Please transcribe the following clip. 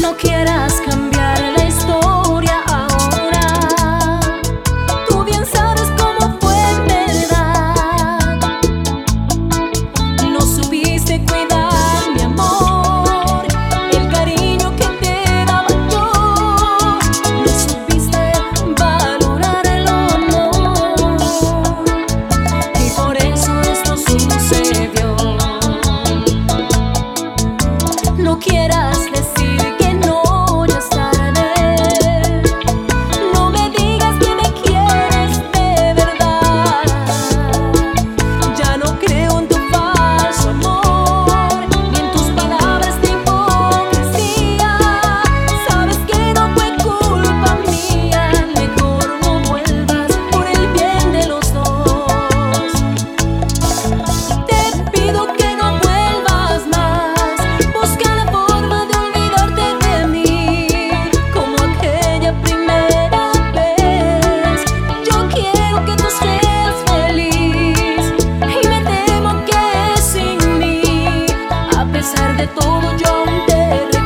No quieras cambiar no quieras decir. pesar de todo yo te